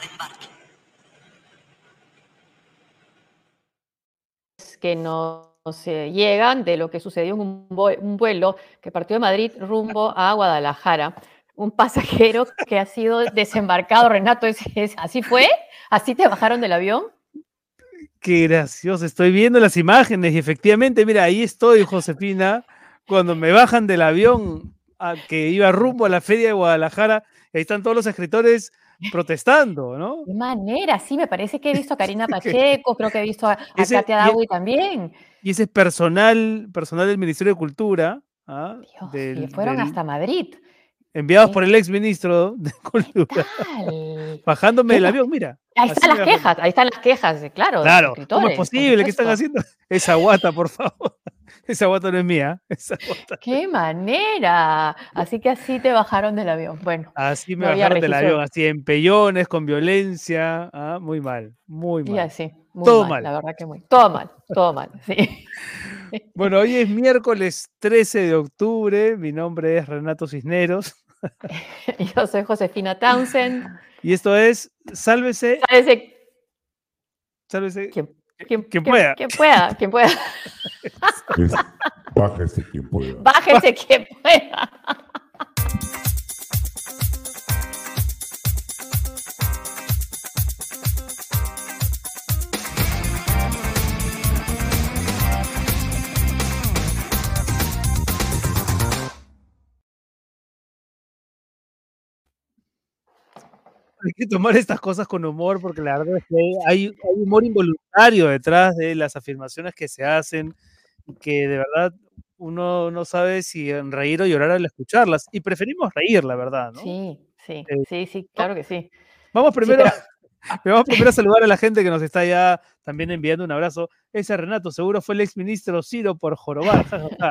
de embarque. Que nos eh, llegan de lo que sucedió en un, un vuelo que partió de Madrid rumbo a Guadalajara. Un pasajero que ha sido desembarcado, Renato, ¿es, es, así fue? ¿Así te bajaron del avión? Qué gracioso, estoy viendo las imágenes y efectivamente, mira, ahí estoy, Josefina, cuando me bajan del avión a que iba rumbo a la feria de Guadalajara, ahí están todos los escritores protestando, ¿no? De manera, sí, me parece que he visto a Karina Pacheco, creo que he visto a, a Ese- Katia Dawui también. Y ese es personal, personal del Ministerio de Cultura, ¿ah? Dios, del- y fueron del- hasta Madrid. Enviados por el ex ministro de Cultura, bajándome del avión, mira. Ahí están las quejas, ahí están las quejas, claro. Claro, ¿cómo es posible? ¿Qué están haciendo? Esa guata, por favor. Esa guata no es mía. Esa guata. ¡Qué manera! Así que así te bajaron del avión. Bueno, Así me No bajaron del avión, así en pellones, con violencia. ah, Muy mal, muy y mal. así. Muy Todo mal, mal. La verdad que muy. Todo mal, todo mal, sí. Bueno, hoy es miércoles 13 de octubre. Mi nombre es Renato Cisneros. Yo soy Josefina Townsend. Y esto es Sálvese, Sálvese sálvese. quien, quien- Quien quien- pueda. Quien pueda, quien pueda. Es bájese quien pueda. Bájese quien pueda. Hay que tomar estas cosas con humor porque la verdad es que hay, hay humor involuntario detrás de las afirmaciones que se hacen y que de verdad uno no sabe si reír o llorar al escucharlas. Y preferimos reír, la verdad, ¿no? Sí, sí, Eh, sí, sí, claro que sí. Vamos primero, pero- vamos primero a saludar a la gente que nos está ya también enviando un abrazo. Ese Renato, seguro fue el ex ministro Ciro por jorobar,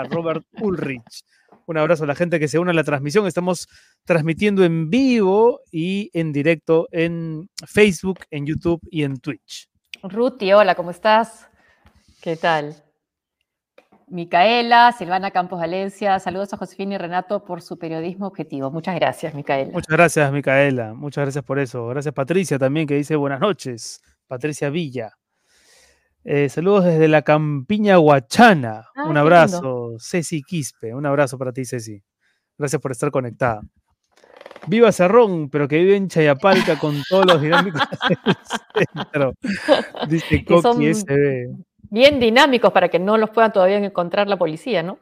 Robert Ulrich. Un abrazo a la gente que se une a la transmisión. Estamos transmitiendo en vivo y en directo en Facebook, en YouTube y en Twitch. Ruti, hola, ¿cómo estás? ¿Qué tal? Micaela, Silvana Campos Valencia, saludos a Josefina y Renato por su periodismo objetivo. Muchas gracias, Micaela. Muchas gracias, Micaela. Muchas gracias por eso. Gracias, Patricia, también, que dice buenas noches. Patricia Villa. Eh, saludos desde la Campiña Huachana. Ah, un abrazo, Ceci Quispe. Un abrazo para ti, Ceci. Gracias por estar conectada. Viva Cerrón, pero que vive en Chayapalca con todos los dinámicos del centro. Dice Coqui SB. Bien dinámicos para que no los puedan todavía encontrar la policía, ¿no?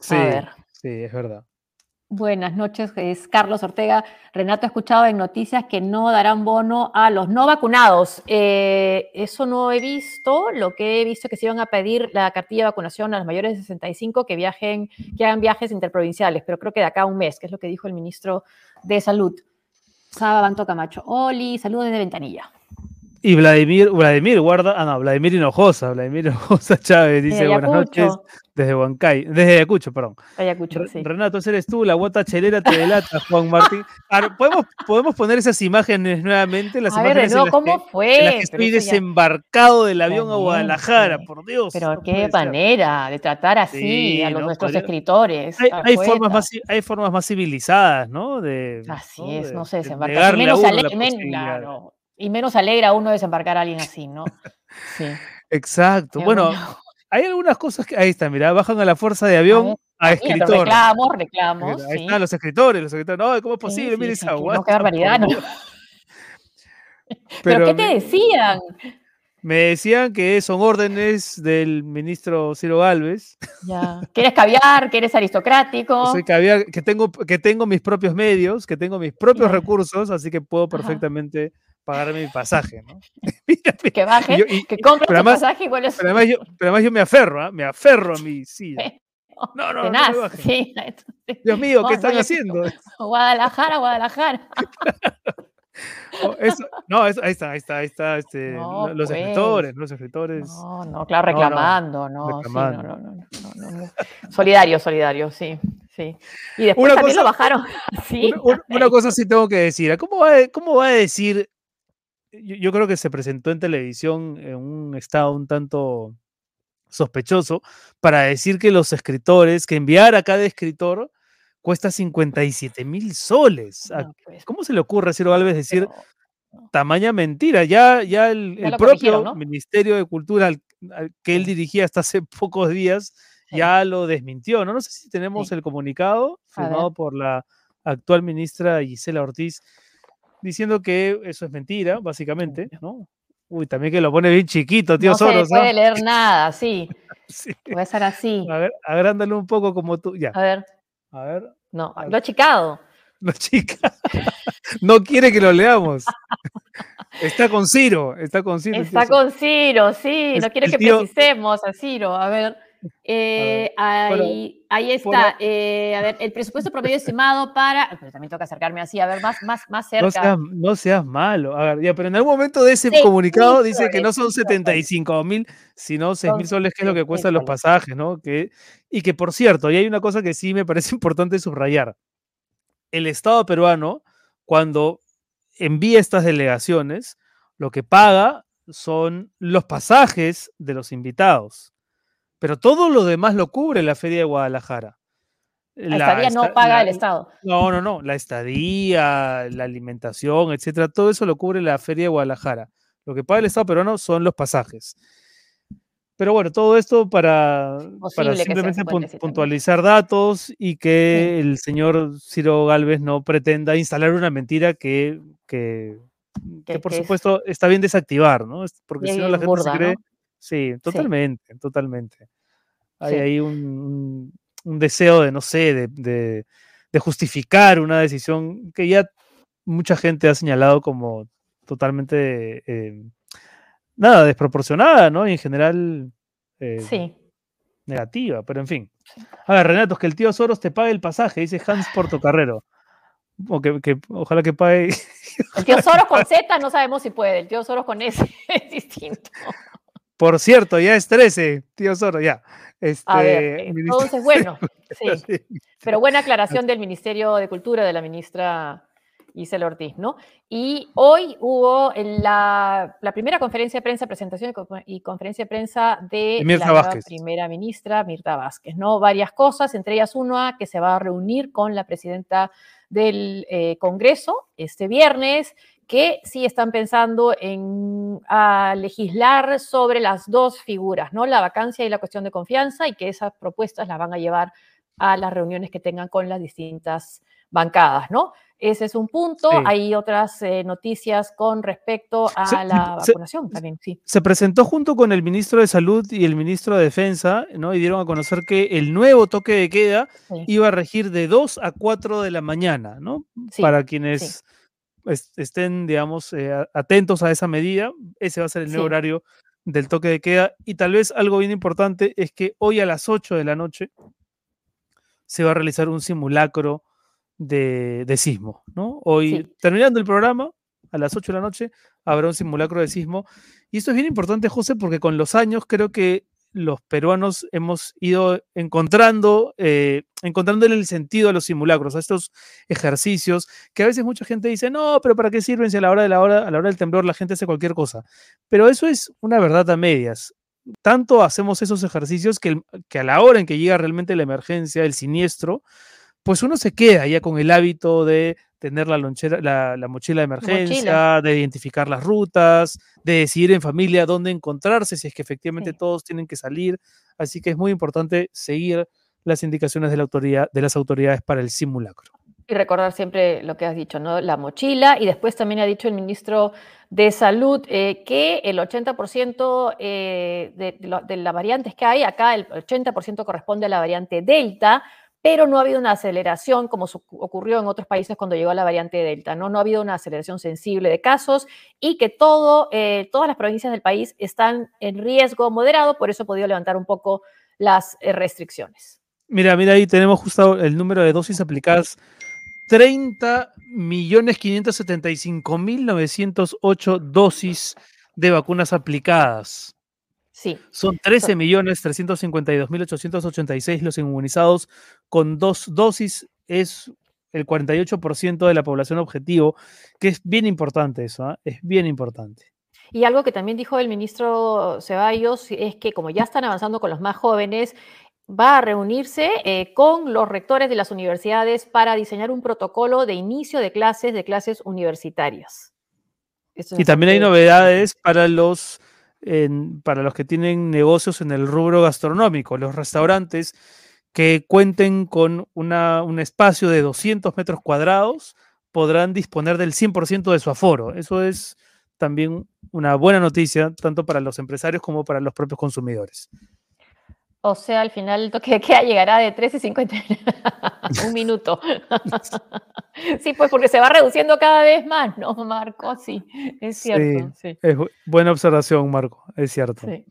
Sí, ver. sí, es verdad. Buenas noches, es Carlos Ortega. Renato ha escuchado en noticias que no darán bono a los no vacunados. Eh, eso no he visto. Lo que he visto es que se iban a pedir la cartilla de vacunación a los mayores de 65 que viajen, que hagan viajes interprovinciales, pero creo que de acá a un mes, que es lo que dijo el ministro de Salud. Saba Banto Camacho. Oli, saludos desde Ventanilla. Y Vladimir, Vladimir guarda, ah no, Vladimir Hinojosa, Vladimir Hinojosa Chávez dice buenas noches desde Huancay, desde Ayacucho, perdón. Ayacucho, Re- sí. Renato, ese eres tú, la guata chelera te delata, Juan Martín. Ahora, ¿podemos, podemos poner esas imágenes nuevamente, las A ver, imágenes en nuevo, las ¿cómo que, fue? en las que estoy ya- desembarcado del avión a Guadalajara, por Dios. Pero no qué ser. manera de tratar así Sí, a los, no, nuestros podría- escritores. Hay, formas más, hay formas más civilizadas, ¿no? De, Así ¿no? es, de- no se de desembarca. Y negarle a menos, ale- men- claro, y menos alegra a uno desembarcar a alguien así, ¿no? Sí. Exacto. Bueno, hay algunas cosas que. Ahí está, mira, bajan a la fuerza de avión a, Mira, pero escritor. reclamos, reclamos. Ahí sí. están los escritores, los escritores. No, ¿cómo es posible? sí, Mire sí, esa no, qué barbaridad, ¿no? ¿Pero, qué te decían? Me decían que son órdenes del ministro Ciro Galvez. Ya. Que eres caviar, que eres aristocrático. Soy caviar, que tengo, que tengo mis propios medios, que tengo mis propios recursos, así que puedo Ajá. Pagarme mi pasaje, ¿no? Mira, mira, Que yo- y- que compres pero tu además- pasaje y vuelves. pero, además yo, pero además yo me aferro, ¿ah? me aferro a mi silla. No, no, no, me Tenaz, sí. Dios mío, ¿qué Vamos, están haciendo? Guadalajara, Guadalajara. Oh, eso- no, eso- ahí está, ahí está, ahí está, este, No, lo- los pues. escritores, los escritores. No, no, claro, No, no, reclamando, no, sí, reclamando. no, no, no, no, no, no. Solidario, solidario, sí, sí. Y después Una también cosa- lo bajaron así. Una, cosa sí tengo que decir. ¿Cómo va, a- cómo va a decir? Yo, yo creo que se presentó en televisión en un estado un tanto sospechoso para decir que los escritores, que enviar a cada escritor cuesta 57 mil soles. ¿A- No, pues, ¿Cómo se le ocurre a Ciro Alves decir pero- tamaña mentira? Ya, ya el, Ya el lo propio. Ministerio de Cultura al- al que él dirigía hasta hace pocos días Sí. ya lo desmintió. ¿no? no sé si tenemos Sí. el comunicado firmado por la actual ministra Gisela Ortiz diciendo que eso es mentira, básicamente. ¿no? Uy, también que lo pone bien chiquito, tío no Soros. ¿ah? puede leer nada, sí. Sí. Voy a estar así. A ver, agrándalo un poco como tú. Ya, A ver, a ver. no, A lo he ver. achicado. No, chica. No quiere que lo leamos. Está con Ciro, está con Ciro. Está con Ciro, sí, no quiere que tío- precisemos a Ciro. A ver, eh, bueno, ahí, está. eh, a ver, el presupuesto promedio estimado para. Pero también tengo que acercarme así, a ver, más, más, más cerca. No seas, no seas malo. A ver, ya, pero en algún momento de ese comunicado dice que no son seis soles. 75 mil, sino 6 mil soles, que es lo que cuestan los pasajes, ¿no? Que, y que, por cierto, y hay una cosa que sí me parece importante subrayar. El Estado peruano, cuando envía estas delegaciones, lo que paga son los pasajes de los invitados. Pero todo lo demás lo cubre la Feria de Guadalajara. La estadía no paga la- el Estado. no, no, no. La estadía, la alimentación, etcétera, todo eso lo cubre la Feria de Guadalajara. Lo que paga el Estado peruano son los pasajes. Pero bueno, todo esto para, para simplemente 57 pun- mil. puntualizar datos y que el señor Ciro Galvez no pretenda instalar una mentira que, que, que Que- por es supuesto está bien desactivar, ¿no? Porque si no la gente burda, se cree. ¿no? Sí, totalmente, totalmente. Hay Sí. ahí un, deseo de, no sé, de, de- de justificar una decisión que ya mucha gente ha señalado como totalmente, eh, nada, desproporcionada, ¿no? Y en general eh, Sí. negativa, pero en fin. A ver, Renato, es que el tío Soros te pague el pasaje, dice Hans Portocarrero. O que, que ojalá que pague. El tío Soros con Z no sabemos si puede. El tío Soros con S es distinto. Por cierto, ya es 13, tío Soros, ya. Este, A ver, entonces, bueno, sí. Pero buena aclaración del Ministerio de Cultura de la ministra Isela Ortiz, ¿no? Y hoy hubo la, la primera conferencia de prensa, presentación y co- y conferencia de prensa de, la nueva primera ministra, Mirta Vázquez, ¿no? Varias cosas, entre ellas una que se va a reunir con la presidenta del eh, Congreso este viernes, que sí están pensando en a legislar sobre las dos figuras, ¿no? La vacancia y la cuestión de confianza, y que esas propuestas las van a llevar a las reuniones que tengan con las distintas bancadas, ¿no? Ese es un punto. Sí. Hay otras eh, noticias con respecto a Se- la se- vacunación también, sí. se presentó junto con el ministro de Salud y el ministro de Defensa, ¿no? Y dieron a conocer que el nuevo toque de queda Sí, iba a regir de 2 a 4 de la mañana, ¿no? sí, Para quienes es- estén, digamos, eh, atentos a esa medida, ese va a ser el nuevo horario del toque de queda. Y tal vez algo bien importante es que hoy a las 8 de la noche se va a realizar un simulacro de, de sismo, ¿no? Hoy, Sí. terminando el programa, a las 8 de la noche, habrá un simulacro de sismo. Y esto es bien importante, José, porque con los años creo que los peruanos hemos ido encontrando, eh, el sentido a los simulacros, a estos ejercicios, que a veces mucha gente dice, no, pero ¿para qué sirven si a la hora de la hora, a la hora del temblor la gente hace cualquier cosa? Pero eso es una verdad a medias. Tanto hacemos esos ejercicios que, que a la hora en que llega realmente la emergencia, el siniestro, pues uno se queda ya con el hábito de tener la, lonchera, la, la mochila de emergencia, Mochila. de identificar las rutas, de decidir en familia dónde encontrarse, si es que efectivamente Sí. todos tienen que salir. Así que es muy importante seguir las indicaciones de, la autoridad, de las autoridades para el simulacro. Y recordar siempre lo que has dicho, ¿no? La mochila. Y después también ha dicho el ministro de Salud eh, que el 80% eh, de, de lo- de las variantes que hay, acá el 80% corresponde a la variante Delta, pero no ha habido una aceleración como ocurrió en otros países cuando llegó la variante Delta, ¿no? No ha habido una aceleración sensible de casos y que eh, todas las provincias del país están en riesgo moderado, por eso ha podido levantar un poco las eh, restricciones. Mira, mira, ahí tenemos justo el número de dosis aplicadas. 30.575.908 dosis de vacunas aplicadas. Sí, Son 13.352.886 los inmunizados con dos dosis. Es el 48% de la población objetivo, que es bien importante eso, ¿ah? es bien importante. Y algo que también dijo el ministro Ceballos es que como ya están avanzando con los más jóvenes, va a reunirse eh, con los rectores de las universidades para diseñar un protocolo de inicio de clases, de clases universitarias. Eso Y también hay novedades para los, en- para los que tienen negocios en el rubro gastronómico, los restaurantes que cuenten con un espacio de 200 metros cuadrados podrán disponer del 100% de su aforo. Eso es también una buena noticia, tanto para los empresarios como para los propios consumidores. O sea, al final el toque de queda llegará de 13.50 un minuto. sí, pues porque se va reduciendo cada vez más, ¿no, Marco? Sí, es cierto. Sí, Es bu- buena observación, Marco, es cierto. sí.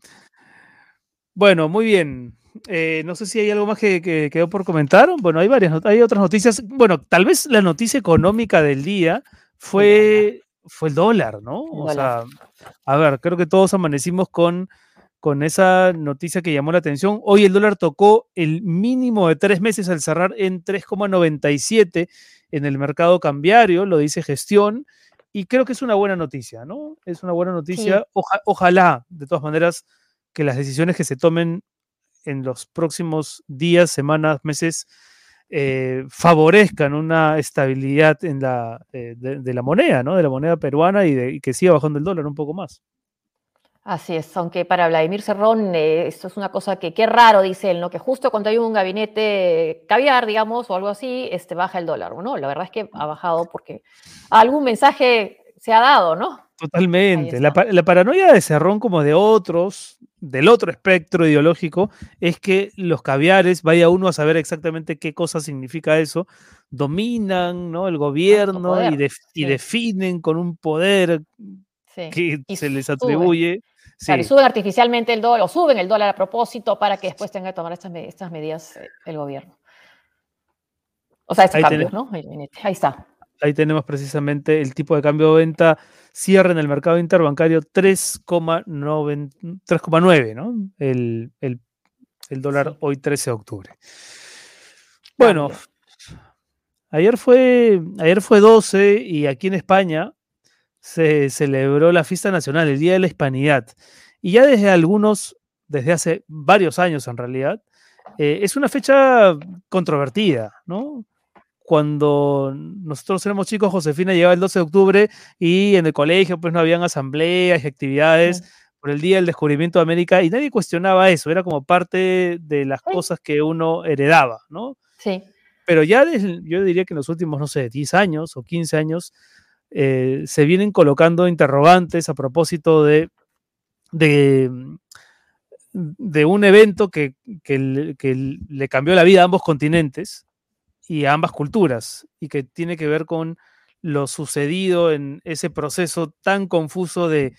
Bueno, muy bien. Eh, no sé si hay algo más que, que quedó por comentar. Bueno, hay varias, hay otras noticias. Bueno, tal vez la noticia económica del día fue, fue el dólar, ¿no? El O dólar. sea, a ver, creo que todos amanecimos con, con esa noticia que llamó la atención. Hoy el dólar tocó el mínimo de tres meses al cerrar en 3,97 en el mercado cambiario, lo dice gestión. Y creo que es una buena noticia, ¿no? Es una buena noticia. Oja- ojalá, de todas maneras, que las decisiones que se tomen en los próximos días, semanas, meses, eh, favorezcan una estabilidad en la, eh, de, de la moneda, ¿no? De la moneda peruana y, de, y que siga bajando el dólar un poco más. Así es, aunque para Vladimir Cerrón eh, esto es una cosa que qué raro, dice él, ¿no? Que justo cuando hay un gabinete caviar, digamos, o algo así, este, baja el dólar. Bueno, la verdad es que ha bajado porque algún mensaje se ha dado, ¿no? Totalmente. La, paranoia de Cerrón, como de otros, del otro espectro ideológico, es que los caviares, vaya uno a saber exactamente qué cosa significa eso, dominan ¿no? el gobierno y, definen con un poder Sí. que Y se les atribuye. Y Sí. suben artificialmente el dólar, o suben el dólar a propósito para que después tenga que tomar estas, estas medidas eh, el gobierno. O sea, estos Ahí cambios. ¿no? Ahí está. Ahí tenemos precisamente el tipo de cambio de venta cierre en el mercado interbancario 3,9, 3,9, ¿no? El, el- el dólar Sí. hoy 13 de octubre. Bueno, ayer fue, ayer fue 12 y aquí en España se celebró la fiesta nacional, el Día de la Hispanidad. Y ya desde algunos, desde hace varios años en realidad, eh, es una fecha controvertida, ¿no? Cuando nosotros éramos chicos, Josefina llegaba el 12 de octubre y en el colegio pues no habían asambleas y actividades Sí. por el Día del Descubrimiento de América y nadie cuestionaba eso, era como parte de las Sí. cosas que uno heredaba, ¿no? Sí. Pero ya desde- yo diría que en los últimos, no sé, 10 años o 15 años, eh, se vienen colocando interrogantes a propósito de, mm, un evento que, le- cambió la vida a ambos continentes y a ambas culturas, y que tiene que ver con lo sucedido en ese proceso tan confuso de,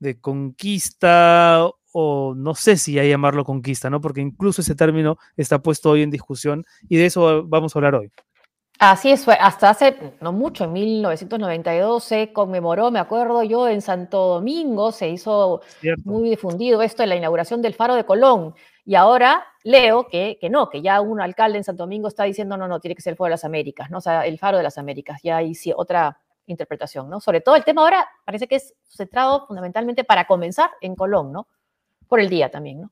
de conquista, o no sé si ya llamarlo conquista, ¿no? Porque incluso ese término está puesto hoy en discusión, y de eso vamos a hablar hoy. Así es, hasta hace no mucho, en 1992 se conmemoró, me acuerdo yo, en Santo Domingo se hizo ¿cierto? muy difundido esto en la inauguración del Faro de Colón. Y ahora leo que, que no, que ya un alcalde en Santo Domingo está diciendo, no, no, tiene que ser el Faro de las Américas, ¿no? O sea, el Faro de las Américas, ya hay sí, otra interpretación, ¿no? Sobre todo el tema ahora parece que es centrado fundamentalmente para comenzar en Colón, ¿no? Por el día también, ¿no?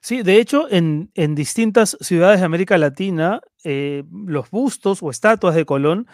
Sí, de hecho, en, en distintas ciudades de América Latina, eh, los bustos o estatuas de Colón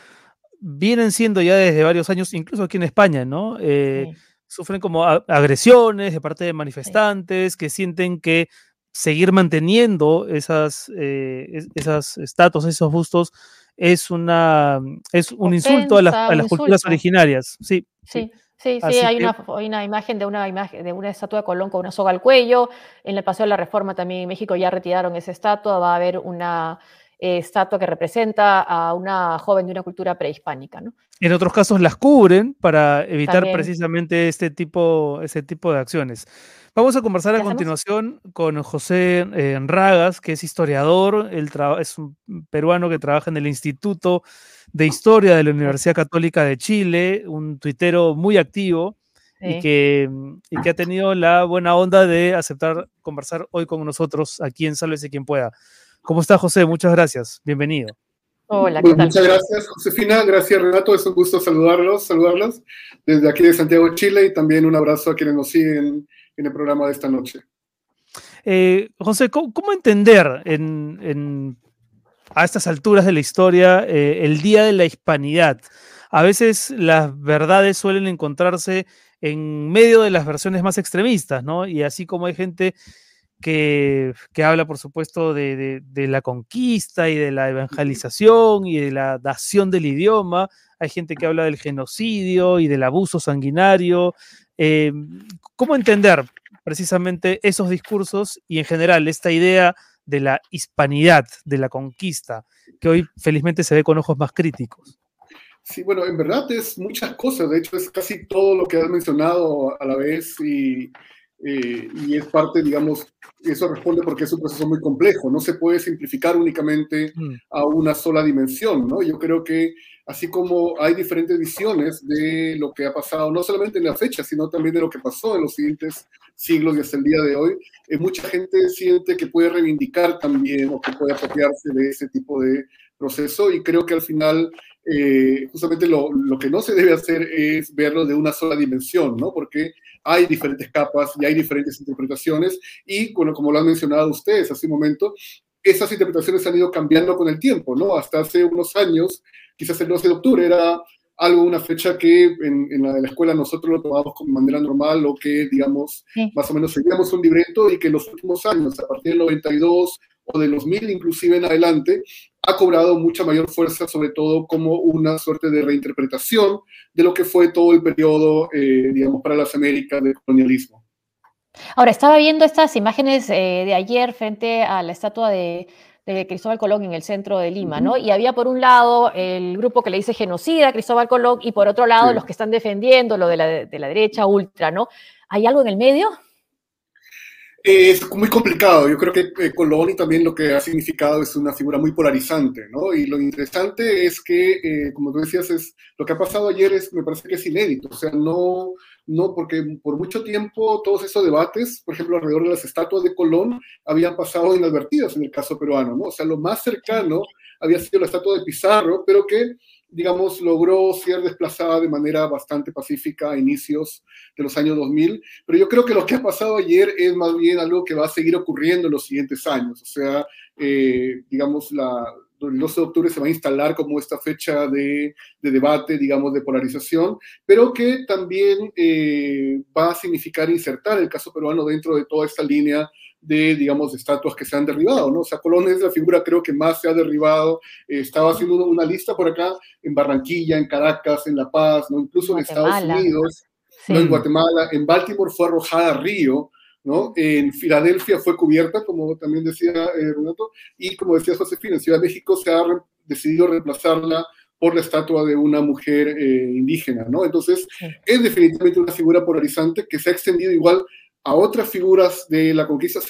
vienen siendo ya desde varios años, incluso aquí en España, ¿no? Eh, Sí. Sufren como agresiones de parte de manifestantes que sienten que seguir manteniendo esas, eh, es- esas estatuas, esos bustos, es, una, es un insulto a las, a las culturas originarias. Sí, Sí, sí, sí, Así hay, que- una, hay una imagen de una imagen de una estatua de Colón con una soga al cuello. En el Paseo de la Reforma también en México ya retiraron esa estatua. Va a haber una eh, estatua que representa a una joven de una cultura prehispánica, ¿no? En otros casos las cubren para evitar También. precisamente este tipo, ese tipo de acciones. Vamos a conversar a continuación con José eh, Ragas, que es historiador, él es un peruano que trabaja en el Instituto de Historia de la Universidad Católica de Chile, un tuitero muy activo y, Sí. que, mm, y que ha tenido la buena onda de aceptar conversar hoy con nosotros aquí en Sálvese quien pueda. ¿Cómo está José? Muchas gracias. Bienvenido. Hola, ¿qué Bueno, tal? muchas gracias, Josefina. Gracias, Renato. Es un gusto saludarlos, saludarlos desde aquí de Santiago, Chile, y también un abrazo a quienes nos siguen en el programa de esta noche. Eh, José, ¿cómo, cómo entender en, en- a estas alturas de la historia eh, el Día de la Hispanidad? A veces las verdades suelen encontrarse en medio de las versiones más extremistas, ¿no? Y así como hay gente que, que habla, por supuesto, de, de- de la conquista y de la evangelización y de la dación del idioma, hay gente que habla del genocidio y del abuso sanguinario. Eh, ¿Cómo entender precisamente esos discursos y en general esta idea de la hispanidad, de la conquista, que hoy felizmente se ve con ojos más críticos? Sí, bueno, en verdad es muchas cosas. De hecho, es casi todo lo que has mencionado a la vez y, eh, y es parte, digamos, eso responde porque es un proceso muy complejo. No se puede simplificar únicamente Mm. a una sola dimensión, ¿no? Yo creo que así como hay diferentes visiones de lo que ha pasado, no solamente en la fecha, sino también de lo que pasó en los siguientes siglos y hasta el día de hoy, eh, mucha gente siente que puede reivindicar también o que puede apropiarse de ese tipo de proceso y creo que al final eh, justamente lo, lo que no se debe hacer es verlo de una sola dimensión, ¿no? Porque hay diferentes capas y hay diferentes interpretaciones y, bueno, como lo han mencionado ustedes hace un momento, esas interpretaciones han ido cambiando con el tiempo, ¿no? Hasta hace unos años, quizás el 12 de octubre era algo, una fecha que en, en la, la escuela nosotros lo tomábamos como manera normal o que, digamos, Sí. más o menos seguíamos un libreto y que en los últimos años, a partir del 92 o de los 2000 inclusive en adelante, ha cobrado mucha mayor fuerza, sobre todo como una suerte de reinterpretación de lo que fue todo el periodo, eh, digamos, para las Américas del colonialismo. Ahora, estaba viendo estas imágenes eh, de ayer frente a la estatua de, de Cristóbal Colón en el centro de Lima, ¿no? Y había por un lado el grupo que le dice genocida a Cristóbal Colón y por otro lado Sí. los que están defendiendo lo de la, de la derecha ultra, ¿no? ¿Hay algo en el medio? Es muy complicado. Yo creo que eh, Colón y también lo que ha significado es una figura muy polarizante, ¿no? Y lo interesante es que, eh, como tú decías, es, lo que ha pasado ayer es, me parece que es inédito. O sea, no, no, porque por mucho tiempo todos esos debates, por ejemplo, alrededor de las estatuas de Colón, habían pasado inadvertidos en el caso peruano, ¿no? O sea, lo más cercano había sido la estatua de Pizarro, pero que, digamos, logró ser desplazada de manera bastante pacífica a inicios de los años 2000. Pero yo creo que lo que ha pasado ayer es más bien algo que va a seguir ocurriendo en los siguientes años. O sea, eh, digamos, la, el 12 de octubre se va a instalar como esta fecha de, de debate, digamos, de polarización, pero que también eh, va a significar insertar el caso peruano dentro de toda esta línea de, digamos, estatuas que se han derribado, ¿no? O sea, Colón es la figura creo que más se ha derribado. Eh, estaba haciendo una lista por acá en Barranquilla, en Caracas, en La Paz, ¿no? Incluso en Estados. Unidos, Sí. ¿no? en Guatemala, en Baltimore fue arrojada a Río, ¿no? En Filadelfia fue cubierta, como también decía eh, Renato, y como decía Josefina, en Ciudad de México se ha re- decidido reemplazarla por la estatua de una mujer eh, indígena, ¿no? Entonces, es definitivamente una figura polarizante que se ha extendido igual a otras figuras de la conquista.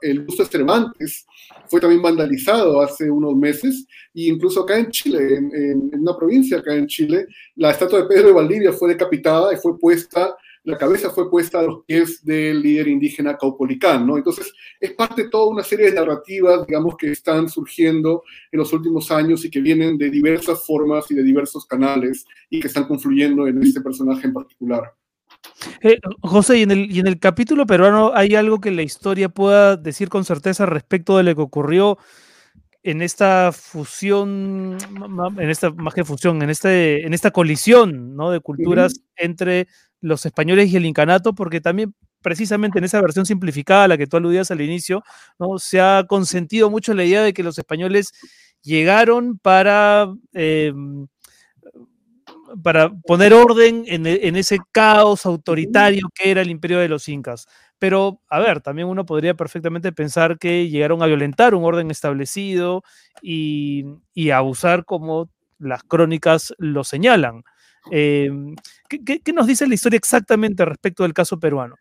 El busto de Cervantes fue también vandalizado hace unos meses, e incluso acá en Chile, en, en- en una provincia acá en Chile, la estatua de Pedro de Valdivia fue decapitada y fue puesta, la cabeza fue puesta a los pies del líder indígena Caupolicán, ¿no? Entonces, es parte de toda una serie de narrativas, digamos, que están surgiendo en los últimos años y que vienen de diversas formas y de diversos canales y que están confluyendo en este personaje en particular. Eh, José, ¿y en, el, y en el capítulo peruano hay algo que la historia pueda decir con certeza respecto de lo que ocurrió en esta fusión, en esta, más que fusión, en, este, en esta colisión ¿no? de culturas entre los españoles y el incanato? Porque también precisamente en esa versión simplificada a la que tú aludías al inicio, ¿no? se ha consentido mucho la idea de que los españoles llegaron para... em, para poner orden en, e- en ese caos autoritario que era el imperio de los incas. Pero, a ver, también uno podría perfectamente pensar que llegaron a violentar un orden establecido y, y a abusar como las crónicas lo señalan. Eh, ¿qué, qué- qué nos dice la historia exactamente respecto del caso peruano?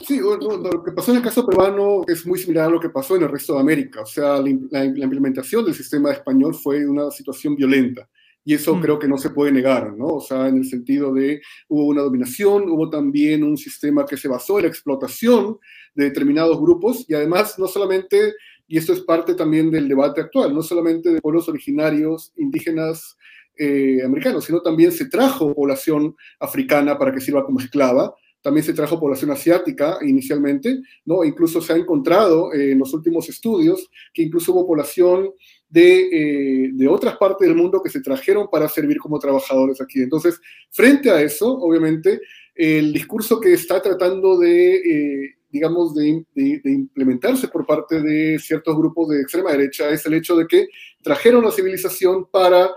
Sí, bueno, lo que pasó en el caso peruano es muy similar a lo que pasó en el resto de América. O sea, la, la implementación del sistema español fue una situación violenta. Y eso Mm. creo que no se puede negar, ¿no? O sea, en el sentido de hubo una dominación, hubo también un sistema que se basó en la explotación de determinados grupos y además no solamente y esto es parte también del debate actual, no solamente de pueblos originarios indígenas eh, sino también se trajo población africana para que sirva como esclava, también se trajo población asiática inicialmente, ¿no? Incluso se ha encontrado eh, en los últimos estudios que incluso hubo población de, eh, de, otras partes del mundo que se trajeron para servir como trabajadores aquí. Entonces, frente a eso, obviamente, el discurso que está tratando de, eh, digamos, de, implementarse por parte de ciertos grupos de extrema derecha es el hecho de que trajeron la civilización para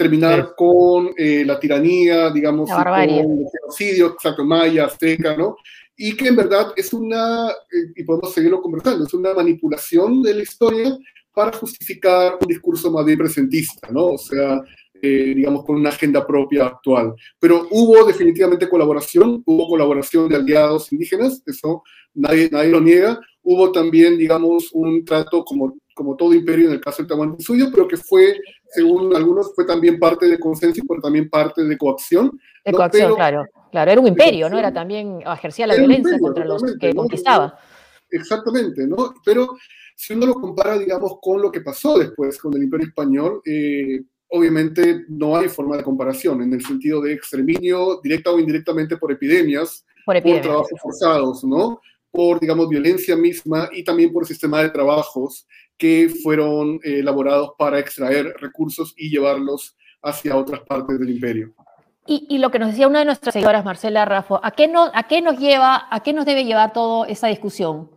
terminar sí. con eh, la tiranía, digamos, la con el genocidio, exacto, maya, azteca, ¿no? Y que en verdad es una, eh, y podemos seguirlo conversando, es una manipulación de la historia para justificar un discurso más bien presentista, ¿no? O sea, eh, digamos, con una agenda propia actual. Pero hubo definitivamente colaboración, hubo colaboración de aliados indígenas, eso nadie, nadie lo niega. Hubo también, digamos, un trato como, como todo imperio en el caso del suyo, pero que fue, según algunos, fue también parte de consenso, pero también parte de coacción. De ¿no? coacción, pero, claro. Claro, era un imperio, ¿no? Era también, ejercía la violencia imperio, contra los que ¿no? conquistaba. Exactamente, ¿no? Pero si uno lo compara, digamos, con lo que pasó después con el imperio español, eh, obviamente no hay forma de comparación en el sentido de exterminio directa o indirectamente por epidemias, por, epidemias. por trabajos forzados, ¿no? Por, digamos, violencia misma y también por sistema de trabajos que fueron eh, elaborados para extraer recursos y llevarlos hacia otras partes del imperio. Y, y, lo que nos decía una de nuestras seguidoras, Marcela Raffo, ¿a qué, no, ¿a qué nos lleva, a qué nos debe llevar toda esa discusión?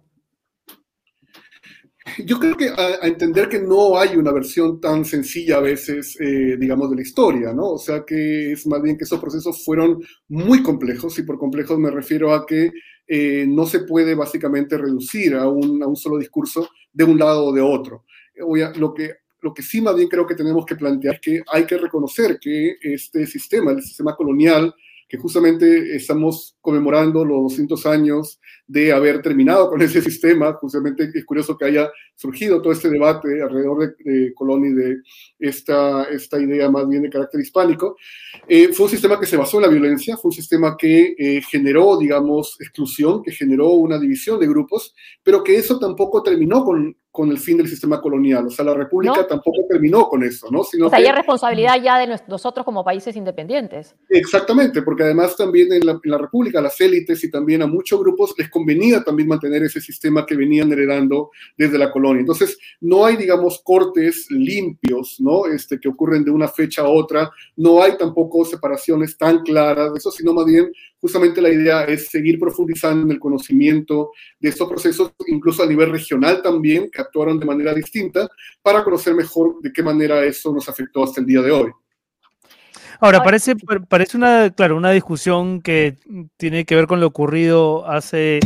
Yo creo que a, a, entender que no hay una versión tan sencilla a veces, eh, digamos, de la historia, ¿no? O sea que es más bien que esos procesos fueron muy complejos, y por complejos me refiero a que eh, no se puede básicamente reducir a un, a un, solo discurso de un lado o de otro. Lo que, lo que sí más bien creo que tenemos que plantear es que hay que reconocer que este sistema, el sistema colonial, que justamente estamos conmemorando los 200 años de haber terminado con ese sistema. Justamente es curioso que haya surgido todo este debate alrededor de, de Colón y de esta, esta idea más bien de carácter hispánico. Eh, fue un sistema que se basó en la violencia, fue un sistema que eh, generó, digamos, exclusión, que generó una división de grupos, pero que eso tampoco terminó con, con el fin del sistema colonial. O sea, la República ¿No? tampoco terminó con eso, ¿no? Sino o sea, que, hay responsabilidad ya de nosotros como países independientes. Exactamente, porque además también en la, en la República, las élites y también a muchos grupos les convenía también mantener ese sistema que venían heredando desde la colonia. Entonces, no hay, digamos, cortes limpios, ¿no? Este, que ocurren de una fecha a otra, no hay tampoco separaciones tan claras eso, sino más bien justamente la idea es seguir profundizando en el conocimiento de estos procesos, incluso a nivel regional también, que actuaron de manera distinta, para conocer mejor de qué manera eso nos afectó hasta el día de hoy. Ahora, parece, parece una, claro, una discusión que tiene que ver con lo ocurrido hace,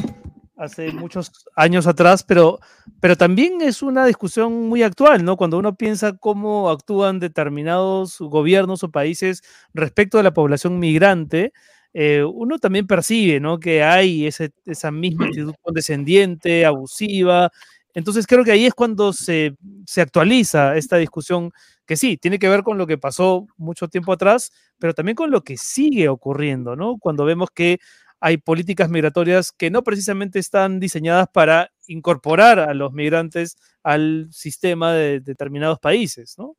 hace muchos años atrás, pero, pero también es una discusión muy actual, ¿no? Cuando uno piensa cómo actúan determinados gobiernos o países respecto a la población migrante, eh, uno también percibe ¿no? que hay ese, esa misma actitud condescendiente, abusiva. Entonces creo que ahí es cuando se, se, actualiza esta discusión, que sí, tiene que ver con lo que pasó mucho tiempo atrás, pero también con lo que sigue ocurriendo, ¿no? Cuando vemos que hay políticas migratorias que no precisamente están diseñadas para incorporar a los migrantes al sistema de determinados países, ¿no?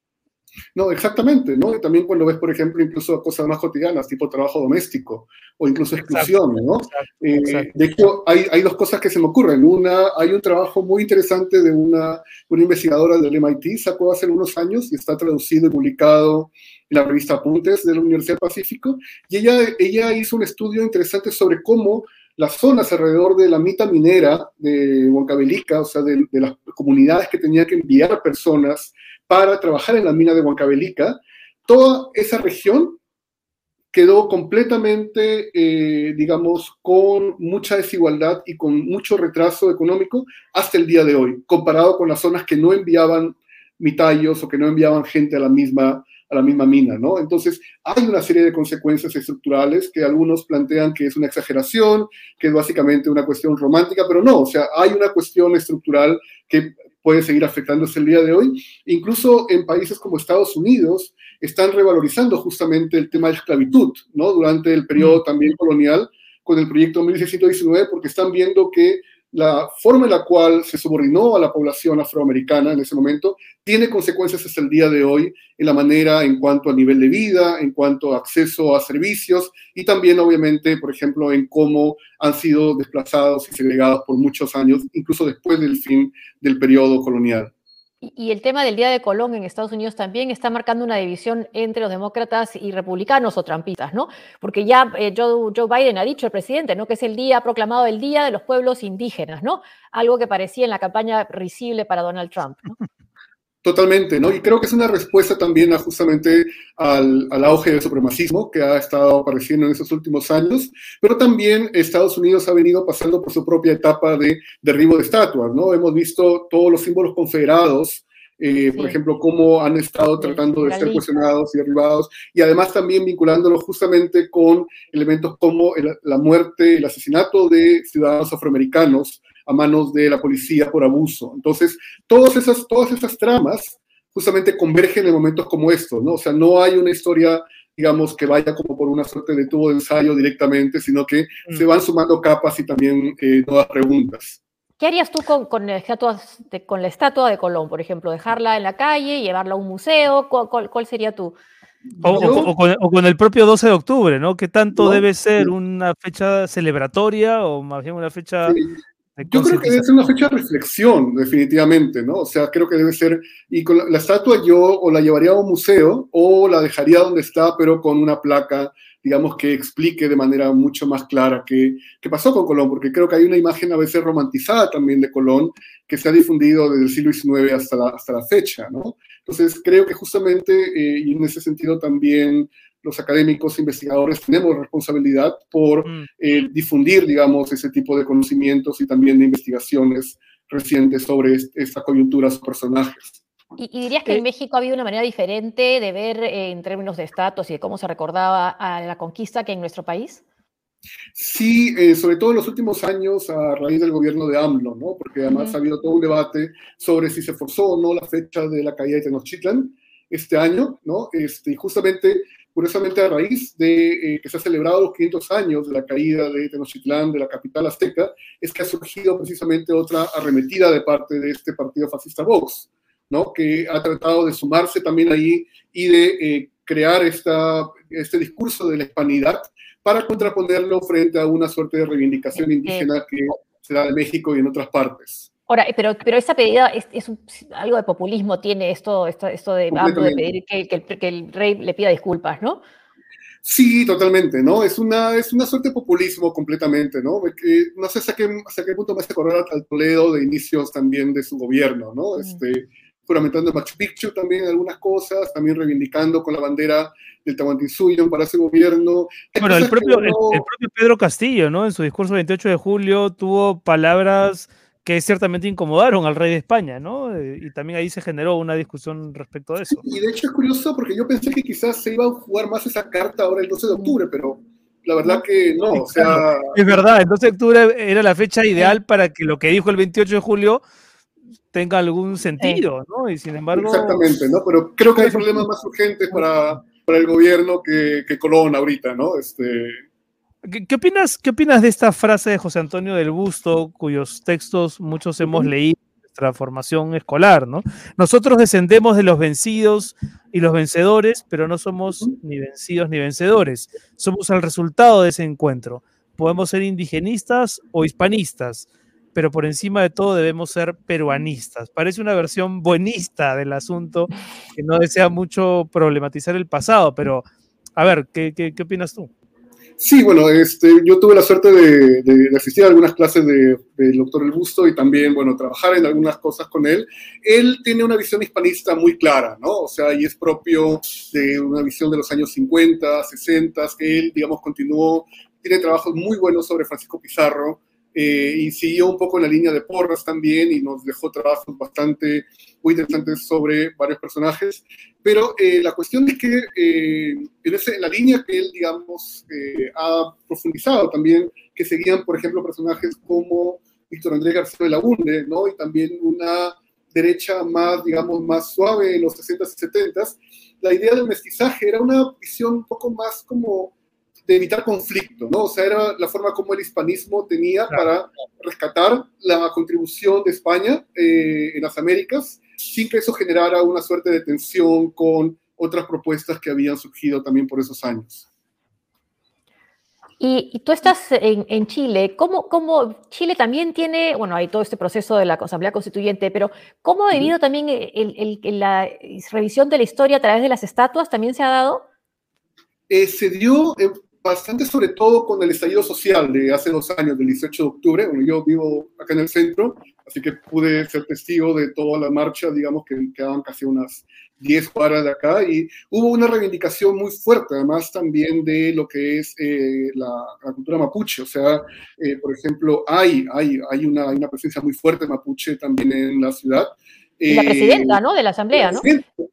No, exactamente, ¿no? Y también cuando ves, por ejemplo, incluso cosas más cotidianas, tipo trabajo doméstico o incluso exclusión, exacto, ¿no? Exacto, eh, exacto. De hecho, hay, hay, dos cosas que se me ocurren. Una, hay un trabajo muy interesante de una, una investigadora del MIT, sacó hace unos años y está traducido y publicado la revista Apuntes de la Universidad del Pacífico, y ella, ella hizo un estudio interesante sobre cómo las zonas alrededor de la mitad minera de Huancavelica, o sea, de, de las comunidades que tenían que enviar personas para trabajar en la mina de Huancavelica, toda esa región quedó completamente, eh, digamos, con mucha desigualdad y con mucho retraso económico hasta el día de hoy, comparado con las zonas que no enviaban mitallos o que no enviaban gente a la misma, a la misma mina, ¿no? Entonces, hay una serie de consecuencias estructurales que algunos plantean que es una exageración, que es básicamente una cuestión romántica, pero no, o sea, hay una cuestión estructural que puede seguir afectándose el día de hoy. Incluso en países como Estados Unidos están revalorizando justamente el tema de la esclavitud, ¿no? Durante el periodo también colonial, con el proyecto 1619, porque están viendo que la forma en la cual se subordinó a la población afroamericana en ese momento tiene consecuencias hasta el día de hoy en la manera en cuanto a nivel de vida, en cuanto a acceso a servicios y también obviamente, por ejemplo, en cómo han sido desplazados y segregados por muchos años, incluso después del fin del periodo colonial. Y el tema del Día de Colón en Estados Unidos también está marcando una división entre los demócratas y republicanos o trampistas, ¿no? Porque ya eh, Joe, Biden ha dicho, el presidente, ¿no? Que es el día, proclamado el Día de los Pueblos Indígenas, ¿no? Algo que parecía en la campaña risible para Donald Trump, ¿no? Totalmente, ¿no? Y creo que es una respuesta también a justamente al, al, auge del supremacismo que ha estado apareciendo en esos últimos años, pero también Estados Unidos ha venido pasando por su propia etapa de derribo de estatuas, ¿no? Hemos visto todos los símbolos confederados, eh, sí. por ejemplo, cómo han estado tratando de ser cuestionados y derribados, y además también vinculándolo justamente con elementos como el, la muerte, el asesinato de ciudadanos afroamericanos, a manos de la policía por abuso. Entonces, todas esas, todas esas tramas justamente convergen en momentos como estos, ¿no? O sea, no hay una historia, digamos, que vaya como por una suerte de tubo de ensayo directamente, sino que mm. se van sumando capas y también eh, nuevas preguntas. ¿Qué harías tú con, con, estatuas de, con, la estatua de Colón, por ejemplo? ¿Dejarla en la calle, llevarla a un museo? ¿Cuál, cuál, cuál sería tu...? O, Yo, o, con, o, con, el propio 12 de octubre, ¿no? ¿Qué tanto no, debe ser una fecha celebratoria o más bien una fecha sí. Yo creo que debe ser una fecha de reflexión, definitivamente, ¿no? O sea, creo que debe ser, y con la, la, estatua yo o la llevaría a un museo o la dejaría donde está, pero con una placa, digamos, que explique de manera mucho más clara qué, qué pasó con Colón, porque creo que hay una imagen a veces romantizada también de Colón que se ha difundido desde el siglo XIX hasta la, hasta la fecha, ¿no? Entonces, creo que justamente, eh, y en ese sentido también los académicos, investigadores, tenemos responsabilidad por mm. eh, difundir, digamos, ese tipo de conocimientos y también de investigaciones recientes sobre esta coyuntura, sus personajes. ¿Y, ¿Y, dirías que en México ha habido una manera diferente de ver eh, en términos de estatus y de cómo se recordaba a la conquista que en nuestro país? Sí, eh, sobre todo en los últimos años a raíz del gobierno de AMLO, ¿no? Porque además uh -huh. ha habido todo un debate sobre si se forzó o no la fecha de la caída de Tenochtitlan este año, ¿no? Este, y justamente curiosamente a raíz de eh, que se ha celebrado los 500 años de la caída de Tenochtitlán, de la capital azteca, es que ha surgido precisamente otra arremetida de parte de este partido fascista Vox, ¿no? que ha tratado de sumarse también ahí y de eh, crear esta, este discurso de la hispanidad para contraponerlo frente a una suerte de reivindicación indígena que se da en México y en otras partes. Ahora, pero, pero esa pedida es, es un, algo de populismo, tiene esto, esto, esto de, de pedir que, que, que, el rey le pida disculpas, ¿no? Sí, totalmente, ¿no? Es una, es una suerte de populismo completamente, ¿no? Que, no sé hasta qué, hasta qué punto me hace acordar al Toledo de inicios también de su gobierno, ¿no? Mm. Este, juramentando Machu Picchu también algunas cosas, también reivindicando con la bandera del Tahuantinsuyo para ese gobierno. Bueno, el propio, no... el, el propio Pedro Castillo, ¿no? En su discurso 28 de julio tuvo palabras que ciertamente incomodaron al rey de España, ¿no? Eh, y también ahí se generó una discusión respecto a eso. Y de hecho es curioso porque yo pensé que quizás se iba a jugar más esa carta ahora el 12 de octubre, pero la verdad que no, o sea... Es verdad, el 12 de octubre era la fecha ideal para que lo que dijo el 28 de julio tenga algún sentido, ¿no? Y sin embargo... Exactamente, ¿no? Pero creo que hay problemas más urgentes para, para el gobierno que, que Colón ahorita, ¿no? Este... ¿Qué, ¿Qué, opinas, ¿Qué opinas de esta frase de José Antonio del Busto, cuyos textos muchos hemos leído en nuestra formación escolar? ¿no? Nosotros descendemos de los vencidos y los vencedores, pero no somos ni vencidos ni vencedores. Somos el resultado de ese encuentro. Podemos ser indigenistas o hispanistas, pero por encima de todo debemos ser peruanistas. Parece una versión buenista del asunto que no desea mucho problematizar el pasado, pero a ver, ¿qué, qué, qué opinas tú? Sí, bueno, este, yo tuve la suerte de, asistir a algunas clases del de, doctor El Busto y también, bueno, trabajar en algunas cosas con él. Él tiene una visión hispanista muy clara, ¿no? O sea, y es propio de una visión de los años 50, 60, que él, digamos, continuó, tiene trabajos muy buenos sobre Francisco Pizarro, eh, y siguió un poco en la línea de Porras también y nos dejó trabajos bastante muy interesantes sobre varios personajes. Pero eh, la cuestión es que eh, en, ese, la línea que él, digamos, eh, ha profundizado también, que seguían, por ejemplo, personajes como Víctor Andrés García de la Bunde, ¿no? Y también una derecha más, digamos, más suave en los 60s y 70s. La idea del mestizaje era una visión un poco más como de evitar conflicto, ¿no? O sea, era la forma como el hispanismo tenía para rescatar la contribución de España eh, en las Américas, sin que eso generara una suerte de tensión con otras propuestas que habían surgido también por esos años. Y, tú estás en, en Chile, ¿Cómo, ¿Cómo, Chile también tiene, bueno, hay todo este proceso de la Asamblea Constituyente, pero ¿cómo ha vivido también el, el, la revisión de la historia a través de las estatuas? ¿También se ha dado? Eh, se dio eh, bastante sobre todo con el estallido social de hace dos años, del 18 de octubre. Bueno, yo vivo acá en el centro, así que pude ser testigo de toda la marcha, digamos que quedaban casi unas 10 cuadras de acá, y hubo una reivindicación muy fuerte, además también de lo que es eh, la, cultura mapuche, o sea, eh, por ejemplo, hay, hay, hay, una, hay una presencia muy fuerte mapuche también en la ciudad, y la presidenta, eh, ¿no? De la Asamblea, ¿no?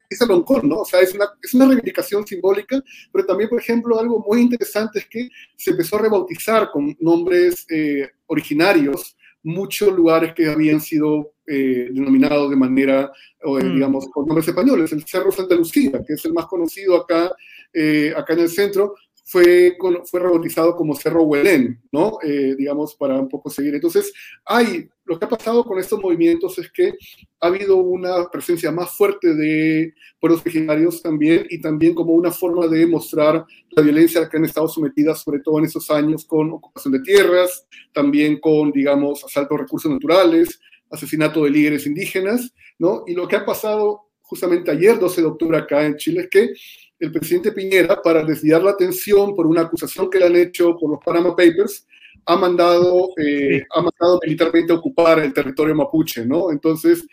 Es el Loncón, ¿no? O sea, es una, es una reivindicación simbólica, pero también, por ejemplo, algo muy interesante es que se empezó a rebautizar con nombres eh, originarios muchos lugares que habían sido eh, denominados de manera, mm. digamos, con nombres españoles. El Cerro Santa Lucía, que es el más conocido acá, acá en el centro, fue, fue rebautizado como Cerro Huelén, ¿no? Eh, digamos, para un poco seguir. Entonces, hay, lo que ha pasado con estos movimientos es que ha habido una presencia más fuerte de pueblos originarios también y también como una forma de mostrar la violencia a la que han estado sometidas, sobre todo en esos años, con ocupación de tierras, también con, digamos, asalto a recursos naturales, asesinato de líderes indígenas, ¿no? Y lo que ha pasado justamente ayer, 12 de octubre, acá en Chile, es que el presidente Piñera, para desviar la atención por una acusación que le han hecho por los Panama Papers, ha mandado, eh, ha mandado militarmente a ocupar el territorio mapuche, ¿no? Entonces,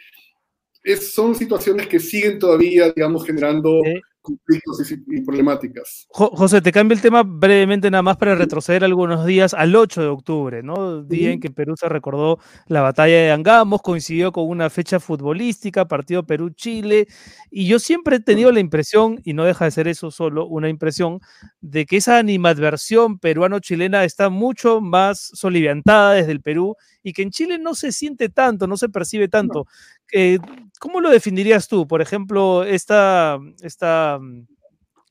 es, son situaciones que siguen todavía, digamos, generando conflictos y, problemáticas. José, te cambio el tema brevemente nada más para retroceder algunos días al 8 de octubre, ¿no? Día en que Perú se recordó la batalla de Angamos, coincidió con una fecha futbolística, partido Perú-Chile, y yo siempre he tenido la impresión, y no deja de ser eso solo, una impresión, de que esa animadversión peruano-chilena está mucho más soliviantada desde el Perú y que en Chile no se siente tanto, no se percibe tanto. Eh, ¿Cómo lo definirías tú? Por ejemplo, esta, esta mm,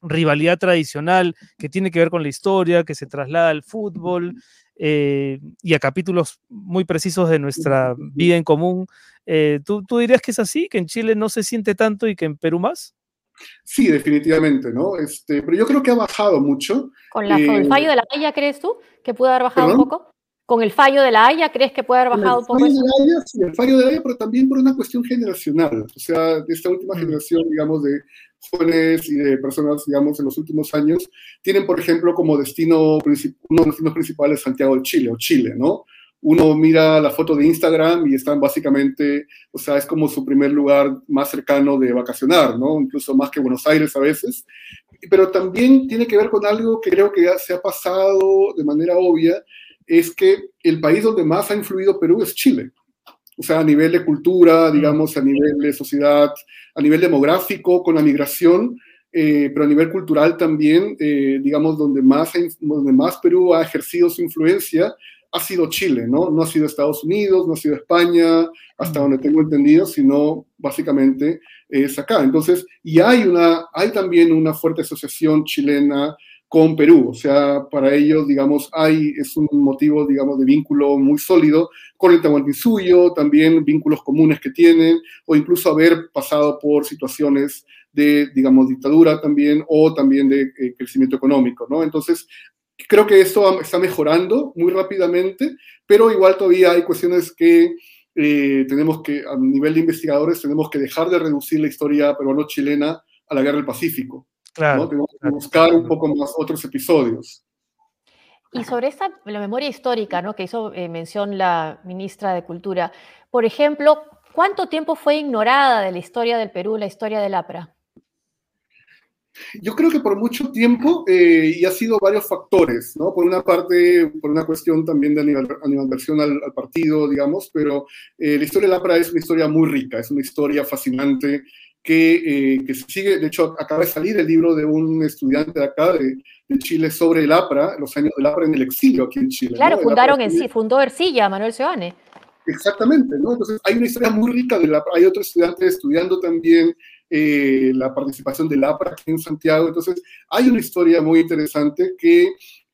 rivalidad tradicional que tiene que ver con la historia, que se traslada al fútbol eh, y a capítulos muy precisos de nuestra vida en común. Eh, ¿tú, ¿tú, dirías que es así, que en Chile no se siente tanto y que en Perú más? Sí, definitivamente, ¿no? Este, pero yo creo que ha bajado mucho. ¿Con, la, el fallo de la Haya crees tú que pudo haber bajado un poco? Con el fallo de la Haya, ¿crees que puede haber bajado poco? Eso? sí, el fallo de la Haya, pero también por una cuestión generacional. O sea, de esta última mm. generación, digamos, de jóvenes y de personas, digamos, en los últimos años, tienen, por ejemplo, como destino, uno de los destinos principales Santiago de Chile o Chile, ¿no? Uno mira la foto de Instagram y están básicamente, o sea, es como su primer lugar más cercano de vacacionar, ¿no? Incluso más que Buenos Aires a veces. Pero también tiene que ver con algo que creo que ya se ha pasado de manera obia, es que el país donde más ha influido Perú es Chile. O sea, a nivel de cultura, digamos, a nivel de sociedad, a nivel demográfico, con la migración, eh, pero a nivel cultural también, eh, digamos, donde más, donde más Perú ha ejercido su influencia ha sido Chile, ¿no? No ha sido Estados Unidos, no ha sido España, hasta donde tengo entendido, sino básicamente es acá. Entonces, y hay, una, hay también una fuerte asociación chilena con Perú. O sea, para ellos, digamos, hay, es un motivo, digamos, de vínculo muy sólido con el suyo, también vínculos comunes que tienen, o incluso haber pasado por situaciones de, digamos, dictadura también, o también de eh, crecimiento económico, ¿no? Entonces, creo que esto está mejorando muy rápidamente, pero igual todavía hay cuestiones que eh, tenemos que, a nivel de investigadores, tenemos que dejar de reducir la historia peruano-chilena a la guerra del Pacífico. Claro, Tenemos que buscar un poco más otros episodios. Y sobre esta, la memoria histórica, ¿no? que hizo eh, mención la ministra de Cultura, por ejemplo, ¿cuánto tiempo fue ignorada de la historia del Perú, la historia del APRA? Yo creo que por mucho tiempo, eh, y ha sido varios factores, ¿no? Por una parte, por una cuestión también de animadversión al, al partido, digamos, pero eh, la historia del APRA es una historia muy rica, es una historia fascinante, que, eh, que, sigue, de hecho acaba de salir el libro de un estudiante de acá, de, Chile, sobre el APRA, los años del APRA en el exilio aquí en Chile. Claro, fundaron en sí, fundó Ercilla, Manuel Seoane. Exactamente, ¿no? Entonces hay una historia muy rica del APRA, hay otros estudiantes estudiando también eh, la participación del APRA aquí en Santiago, entonces hay una historia muy interesante que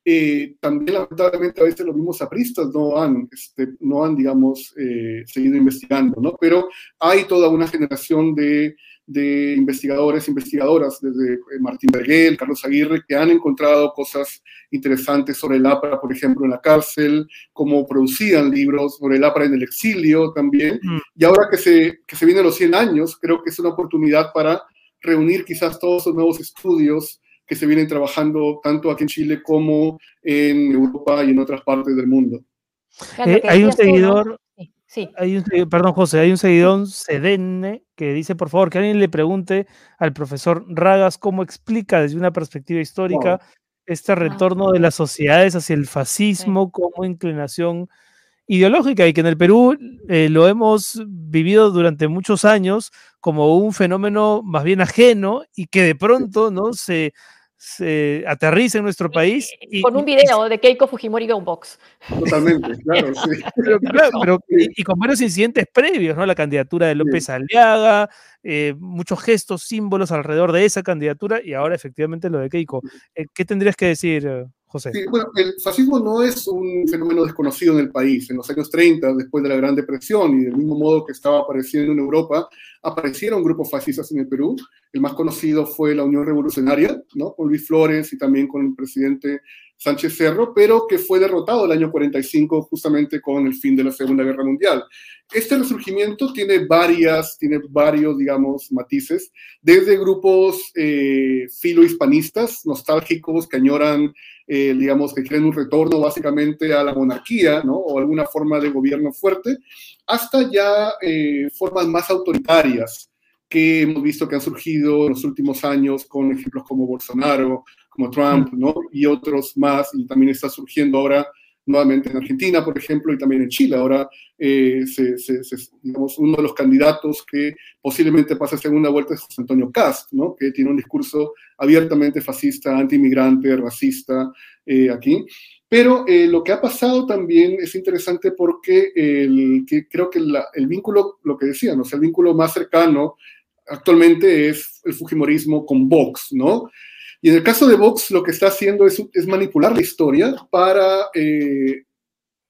eh, también lamentablemente a veces los mismos apristas no han, este, no han digamos, eh, seguido investigando, ¿no? Pero hay toda una generación de, de investigadores, investigadoras, desde eh, Martín Berguel, Carlos Aguirre, que han encontrado cosas interesantes sobre el APRA, por ejemplo, en la cárcel, cómo producían libros sobre el APRA en el exilio también. Mm. Y ahora que se, que se vienen los 100 años, creo que es una oportunidad para reunir quizás todos esos nuevos estudios que se vienen trabajando tanto aquí en Chile como en Europa y en otras partes del mundo. Eh, hay un seguidor, Sí, hay un perdón José, hay un seguidor sedenne que dice por favor que alguien le pregunte al profesor Ragas cómo explica desde una perspectiva histórica este retorno de las sociedades hacia el fascismo como inclinación ideológica y que en el Perú eh, lo hemos vivido durante muchos años como un fenómeno más bien ajeno y que de pronto no se, se aterriza en nuestro país y, Con un y video de Keiko Fujimori Box. Totalmente, claro, sí. pero, claro, pero- Sí. y, y con varios incidentes previos, ¿no? La candidatura de López Aliaga, eh, muchos gestos, símbolos alrededor de esa candidatura y ahora efectivamente lo de Keiko. Eh, ¿Qué tendrías que decir, El fascismo no es un fenómeno desconocido en el país. En los años 30, después de la Gran Depresión y del mismo modo que estaba apareciendo en Europa, aparecieron grupos fascistas en el Perú. El más conocido fue la Unión Revolucionaria, con Luis Flores y también con el presidente Sánchez Cerro, pero que fue derrotado el año 45 justamente con el fin de la Segunda Guerra Mundial. Este resurgimiento tiene varias, tiene varios, digamos, matices, desde grupos eh, filohispanistas, nostálgicos, que añoran eh, digamos, que quieren un retorno básicamente a la monarquía, ¿no? O alguna forma de gobierno fuerte, hasta ya eh, formas más autoritarias que hemos visto que han surgido en los últimos años con ejemplos como Bolsonaro, como Trump, ¿no? Y otros más, y también está surgiendo ahora nuevamente en Argentina, por ejemplo, y también en Chile. Ahora, eh, se, se, se, digamos, uno de los candidatos que posiblemente pase a segunda vuelta es José Antonio Cast, ¿no? que tiene un discurso abiertamente fascista, anti-inmigrante, racista eh, aquí. Pero eh, lo que ha pasado también es interesante porque el, que creo que la, el vínculo, lo que decían, o sea, el vínculo más cercano actualmente es el Fujimorismo con Vox, ¿no? Y en el caso de Vox, lo que está haciendo es, es manipular la historia para eh,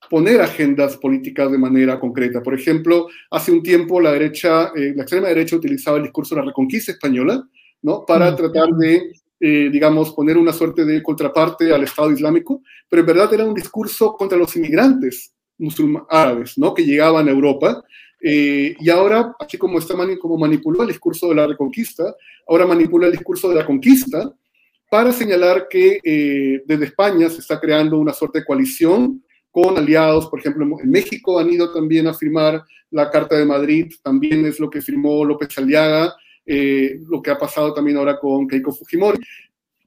poner agendas políticas de manera concreta. Por ejemplo, hace un tiempo la derecha, eh, la extrema derecha utilizaba el discurso de la reconquista española, ¿no? Para tratar de, eh, digamos, poner una suerte de contraparte al Estado Islámico, pero en verdad era un discurso contra los inmigrantes musulmanes árabes, ¿no? Que llegaban a Europa. Eh, y ahora, así como, está mani como manipuló el discurso de la reconquista, ahora manipula el discurso de la conquista para señalar que eh, desde España se está creando una suerte de coalición con aliados, por ejemplo, en México han ido también a firmar la Carta de Madrid, también es lo que firmó López Aliaga, eh, lo que ha pasado también ahora con Keiko Fujimori,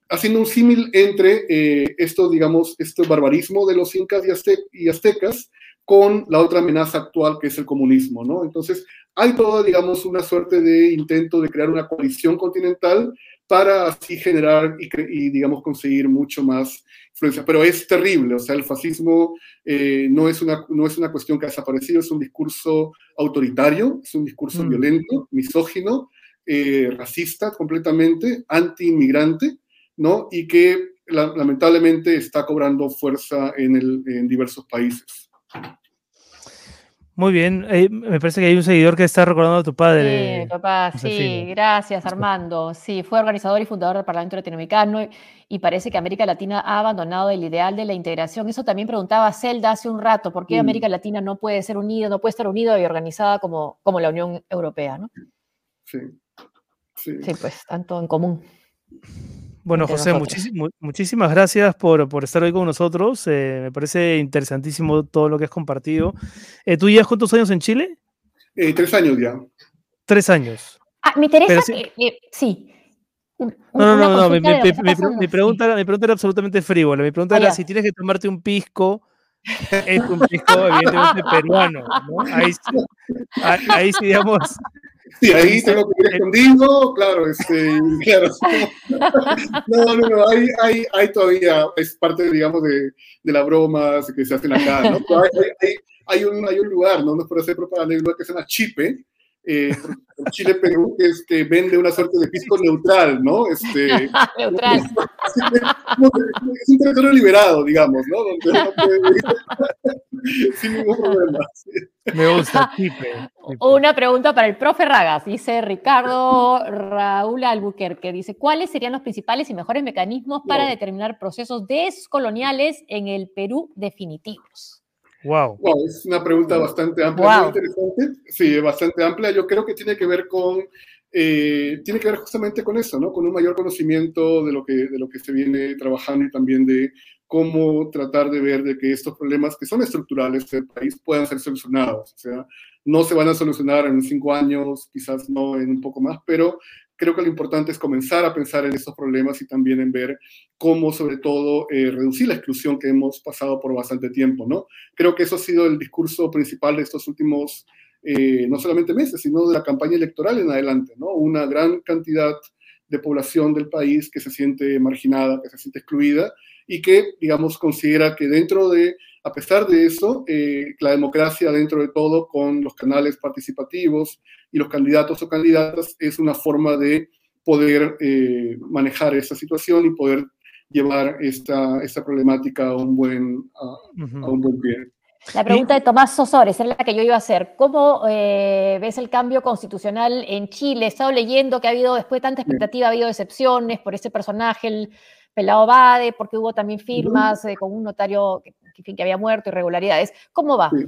haciendo un símil entre eh, esto, digamos, este barbarismo de los incas y, azte y, aztecas con la otra amenaza actual que es el comunismo, ¿no? Entonces, hay toda, digamos, una suerte de intento de crear una coalición continental para así generar y, y, digamos, conseguir mucho más influencia. Pero es terrible, o sea, el fascismo eh, no, es una, no es una cuestión que ha desaparecido, es un discurso autoritario, es un discurso mm. violento, misógino, eh, racista completamente, anti-inmigrante, ¿no? Y que la, lamentablemente está cobrando fuerza en, el, en diversos países. Muy bien, eh, me parece que hay un seguidor que está recordando a tu padre. Sí, papá, sí, gracias Armando. Sí, fue organizador y fundador del Parlamento Latinoamericano y, y, parece que América Latina ha abandonado el ideal de la integración. Eso también preguntaba Zelda hace un rato, ¿por qué mm. América Latina no puede ser unida, no puede estar unida y organizada como, como la Unión Europea? ¿no? Sí. sí. Sí, pues, tanto en común. Bueno, José, muchísimas, muchísimas gracias por, por, estar hoy con nosotros. Eh, me parece interesantísimo todo lo que has compartido. Eh, ¿Tú llevas cuántos años en Chile? Eh, tres años ya. Tres años. Ah, me interesa sí. que, sí. No, no, no, no. Mi, mi, mi, mi, pregunta, sí. mi pregunta era absolutamente frívola. Mi pregunta ah, era si tienes que tomarte un pisco, es un pisco evidentemente peruano, ¿no? Ahí, ahí, ahí sí, digamos, Sí, ahí tengo que ir escondido, claro, este, claro. No, no, no, hay, hay, hay todavía, es parte, digamos, de, de la broma que se hacen acá, ¿no? Hay, hay, hay, un, hay un lugar, ¿no? No es por hacer propaganda, hay un lugar que se llama Chipe, eh, Chile-Perú, que este, vende una suerte de pisco neutral, ¿no? Este, Neutral. es un territorio liberado, digamos, ¿no? Donde uno puede ir sin ningún problema. Me gusta, Pipe. Una pregunta para el profe Ragas. Dice Ricardo Raúl Albuquerque. Dice, ¿cuáles serían los principales y mejores mecanismos para determinar procesos descoloniales en el Perú definitivos? Wow. Wow, es una pregunta bastante amplia, Wow. muy interesante. Sí, bastante amplia. Yo creo que tiene que ver con, eh, tiene que ver justamente con eso, ¿no? Con un mayor conocimiento de lo que, de lo que se viene trabajando y también de cómo tratar de ver de que estos problemas que son estructurales del país puedan ser solucionados. O sea, no se van a solucionar en cinco años, quizás no en un poco más, pero creo que lo importante es comenzar a pensar en estos problemas y también en ver cómo, sobre todo, eh, reducir la exclusión que hemos pasado por bastante tiempo, ¿no? Creo que eso ha sido el discurso principal de estos últimos, eh, no solamente meses, sino de la campaña electoral en adelante, ¿no? Una gran cantidad de población del país que se siente marginada, que se siente excluida y que, digamos, considera que dentro de, a pesar de eso, eh, la democracia dentro de todo, con los canales participativos y los candidatos o candidatas, es una forma de poder eh, manejar esta situación y poder llevar esta, esta problemática a un buen, a, Ujú. a un buen pie. La pregunta de Tomás Sosores es la que yo iba a hacer. ¿Cómo eh, ves el cambio constitucional en Chile? He estado leyendo que ha habido, después de tanta expectativa, ha habido decepciones por ese personaje, el Pelado Bade, porque hubo también firmas eh, con un notario que, en fin, que había muerto, irregularidades. ¿Cómo va? Sí.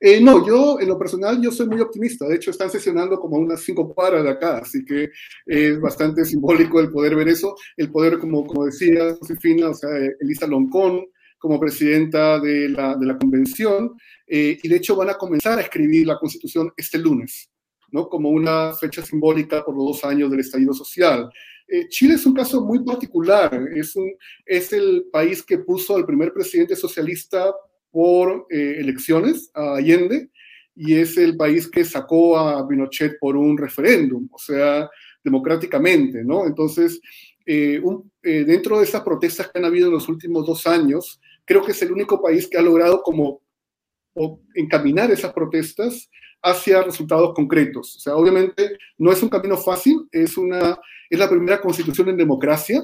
Eh, no, yo en lo personal yo soy muy optimista. De hecho, están sesionando como unas cinco cuadras de acá, así que es bastante simbólico el poder ver eso. El poder, como, como decía Josefina, o sea, Elisa Loncón como presidenta de la, de la convención, eh, y de hecho van a comenzar a escribir la constitución este lunes, ¿no? Como una fecha simbólica por los dos años del estallido social. Eh, Chile es un caso muy particular, es, el país que puso al primer presidente socialista por eh, elecciones a Allende y es el país que sacó a Pinochet por un referéndum, o sea, democráticamente, ¿no? Entonces, eh, dentro de esas protestas que han habido en los últimos dos años, creo que es el único país que ha logrado como encaminar esas protestas hacia resultados concretos. O sea, obviamente no es un camino fácil, es, una, es la primera constitución en democracia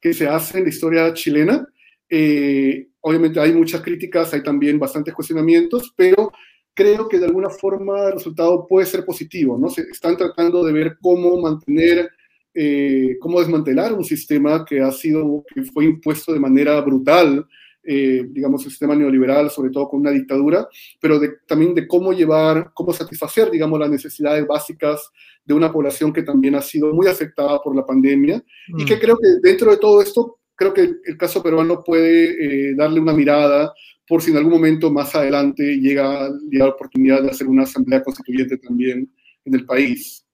que se hace en la historia chilena. Eh, obviamente hay muchas críticas, hay también bastantes cuestionamientos, pero creo que de alguna forma el resultado puede ser positivo, ¿no? Se están tratando de ver cómo mantener, eh, cómo desmantelar un sistema que ha sido, que fue impuesto de manera brutal, eh, digamos, el sistema neoliberal, sobre todo con una dictadura, pero de, también de cómo llevar, cómo satisfacer, digamos, las necesidades básicas de una población que también ha sido muy afectada por la pandemia mm. y que creo que dentro de todo esto, creo que el caso peruano puede eh, darle una mirada por si en algún momento más adelante llega, llega la oportunidad de hacer una asamblea constituyente también en el país.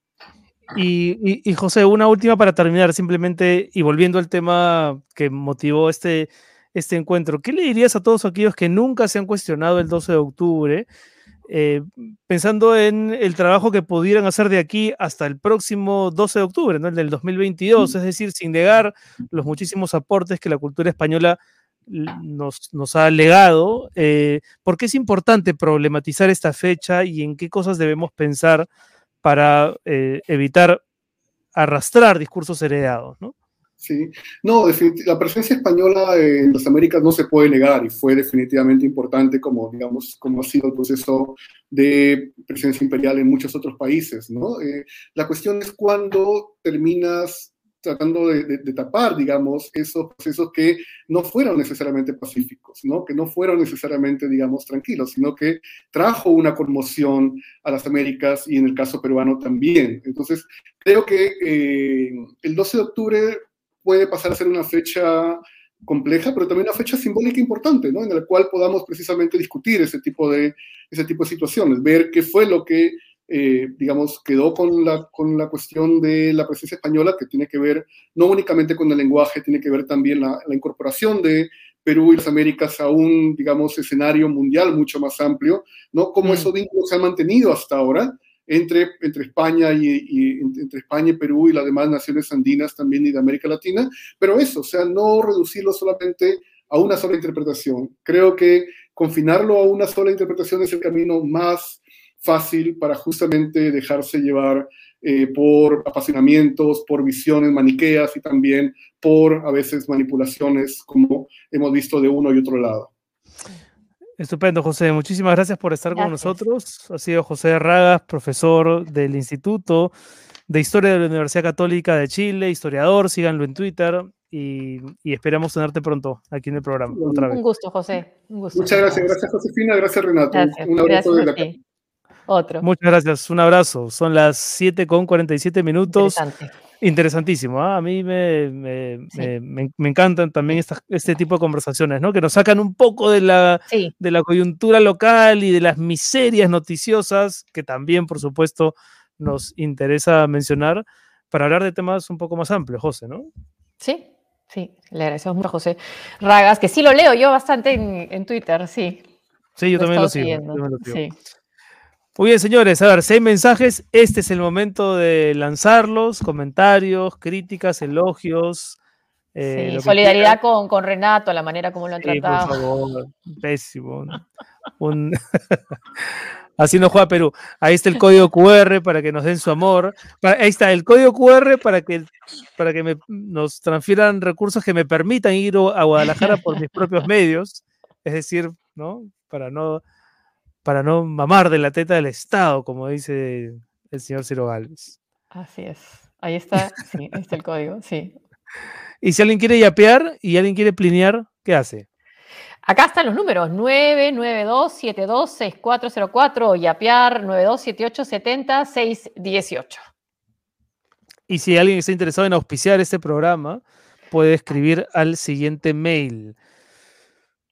Y, y, y, José, una última para terminar, simplemente, y volviendo al tema que motivó este, este encuentro, ¿qué le dirías a todos aquellos que nunca se han cuestionado el 12 de octubre, eh, pensando en el trabajo que pudieran hacer de aquí hasta el próximo 12 de octubre, ¿no? el del 2022, es decir, sin negar los muchísimos aportes que la cultura española nos, nos ha legado, eh, ¿por qué es importante problematizar esta fecha y en qué cosas debemos pensar para eh, evitar arrastrar discursos heredados? ¿no? Sí, no, la presencia española en las Américas no se puede negar y fue definitivamente importante como, digamos, como ha sido el proceso de presencia imperial en muchos otros países, ¿no? Eh, la cuestión es cuando terminas tratando de, tapar, digamos, esos procesos que no fueron necesariamente pacíficos, ¿no? Que no fueron necesariamente, digamos, tranquilos, sino que trajo una conmoción a las Américas y en el caso peruano también. Entonces, creo que eh, el 12 de octubre puede pasar a ser una fecha compleja, pero también una fecha simbólica importante, ¿no? En la cual podamos precisamente discutir ese tipo de, ese tipo de situaciones, ver qué fue lo que, eh, digamos, quedó con la, con la cuestión de la presencia española, que tiene que ver no únicamente con el lenguaje, tiene que ver también la, la incorporación de Perú y las Américas a un, digamos, escenario mundial mucho más amplio, ¿no? Cómo mm. esos vínculos se han mantenido hasta ahora, entre, España y, y, entre España y Perú y las demás naciones andinas también y de América Latina, pero eso, o sea, no reducirlo solamente a una sola interpretación. Creo que confinarlo a una sola interpretación es el camino más fácil para justamente dejarse llevar eh, por apasionamientos, por visiones maniqueas y también por a veces manipulaciones como hemos visto de uno y otro lado. Estupendo, José. Muchísimas gracias por estar con nosotros. Ha sido José Ragas, profesor del Instituto de Historia de la Universidad Católica de Chile, historiador. Síganlo en Twitter y, y esperamos tenerte pronto aquí en el programa. Otra vez. Un gusto, José. Un gusto. Muchas gracias, gracias Josefina, gracias Renato. Gracias, Un abrazo gracias desde a acá. ti. Otro. Muchas gracias. Un abrazo. Son las 7 con 47 minutos. Interesantísimo. ¿ah? A mí me, me, Sí. me- me- encantan también estas, este tipo de conversaciones, ¿no? Que nos sacan un poco de la, Sí, de la coyuntura local y de las miserias noticiosas que también, por supuesto, nos interesa mencionar para hablar de temas un poco más amplios, José, ¿no? sí, sí. Le agradecemos mucho a José Ragas, que sí lo leo yo bastante en, en Twitter, sí. Sí, yo Lo he también lo estado sigo. yo siguiendo, también lo sigo. Sí. Muy bien, señores, a ver, hay mensajes, este es el momento de lanzarlos, comentarios, críticas, elogios. eh, Sí, solidaridad con, con Renato, la manera como lo han Sí, por tratado. favor, pésimo. Un- Así no juega Perú. Ahí está el código QR para que nos den su amor. Ahí está el código QR para que, para que me- nos transfieran recursos que me permitan ir a Guadalajara por mis propios medios. Es decir, ¿no? Para no, para no mamar de la teta del Estado, como dice el señor Ciro Gálvez. Así es. Ahí está, sí, ahí está el código, sí. Y si alguien quiere yapear y alguien quiere plinear, ¿qué hace? Acá están los números: 992-726404, Yapear 927870-618. Y si alguien está interesado en auspiciar este programa, puede escribir al siguiente mail.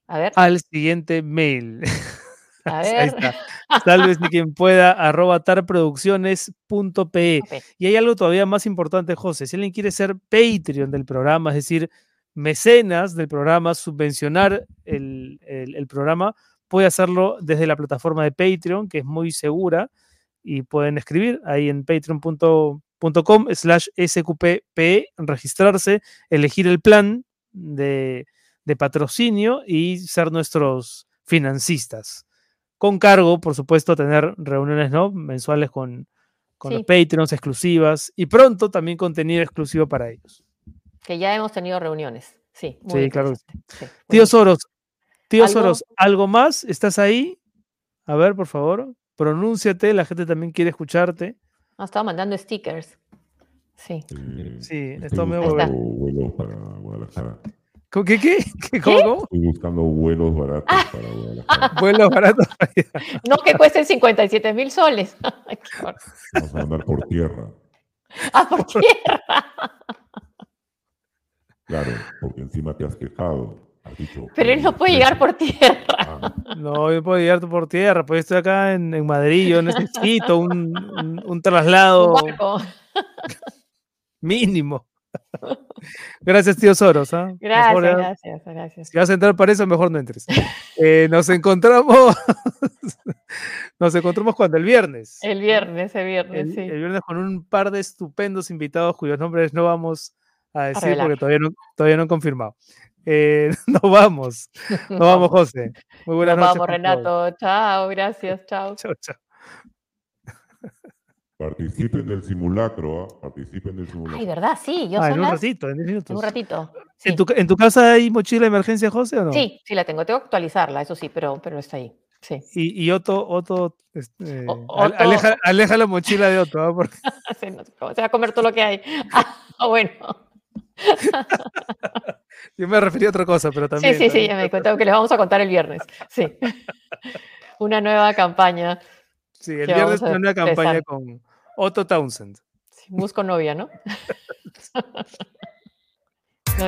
A ver, Al siguiente mail. a Ahí ver. está. Sálvese quien pueda, arroba tarproducciones.pe. Y hay algo todavía más importante, José. Si alguien quiere ser Patreon del programa, es decir, mecenas del programa, subvencionar el, el- el programa, puede hacerlo desde la plataforma de Patreon, que es muy segura, y pueden escribir ahí en patreon.com slash sqpp, registrarse, elegir el plan de, de patrocinio y ser nuestros financistas. Con cargo, por supuesto, a tener reuniones ¿no? mensuales con, con los. Patreons exclusivas y pronto también contenido exclusivo para ellos. Que ya hemos tenido reuniones. Sí, muy Sí, claro que sí. Tío. Soros, tío ¿Algo? Soros, ¿algo más? ¿Estás ahí? A ver, por favor, pronúnciate, la gente también quiere escucharte. Ha estado mandando stickers. Sí. Eh, Sí, estoy esto me vuelos para Guadalajara. ¿Cómo- ¿Qué? ¿Qué? ¿Qué? ¿Cómo? Estoy buscando vuelos baratos Ah. para Guadalajara. Vuelos baratos. No que cuesten 57 mil soles. Qué. Vamos a andar por tierra. ah, por tierra. Claro, porque encima te has quejado. Has dicho. Pero él no puede llegar por tierra. Ah, No, yo puedo llegar por tierra, pues estoy acá en, en Madrid, yo necesito un, un- un traslado Un barco. mínimo. Gracias, tío Soros. ¿ah? Gracias, gracias, gracias. Si vas a entrar para eso, mejor no entres. Eh, nos encontramos. nos encontramos cuando el viernes. El viernes, el viernes, El, sí. el viernes con un par de estupendos invitados cuyos nombres no vamos a decir porque todavía no, todavía no han confirmado. Eh, nos vamos. Nos vamos, José. Muy buenas Nos noches. vamos, todos. Renato. Chao, gracias, chao. Chao, chao. Participen del simulacro, ¿ah? Participen del simulacro. Ay, ¿verdad? Sí, yo Ah, en un las- ratito, en 10 En minutos. un ratito. Sí. ¿En, tu, ¿En tu casa hay mochila de emergencia, José, o no? sí, sí la tengo. Tengo que actualizarla, eso sí, pero, pero está ahí. Sí. Y, y Otto, Otto, este, O- al- Otto- Aleja, aleja la mochila de Otto, ¿ah? porque Sí, no, se va a comer todo lo que hay. Ah, bueno. yo me refería a otra cosa, pero Sí, también. sí, sí, también. ya me di cuenta que les vamos a contar el viernes. Sí. Una nueva campaña. Sí, el viernes a una campaña con Otto Townsend. Sí, Busco novia, ¿no? No,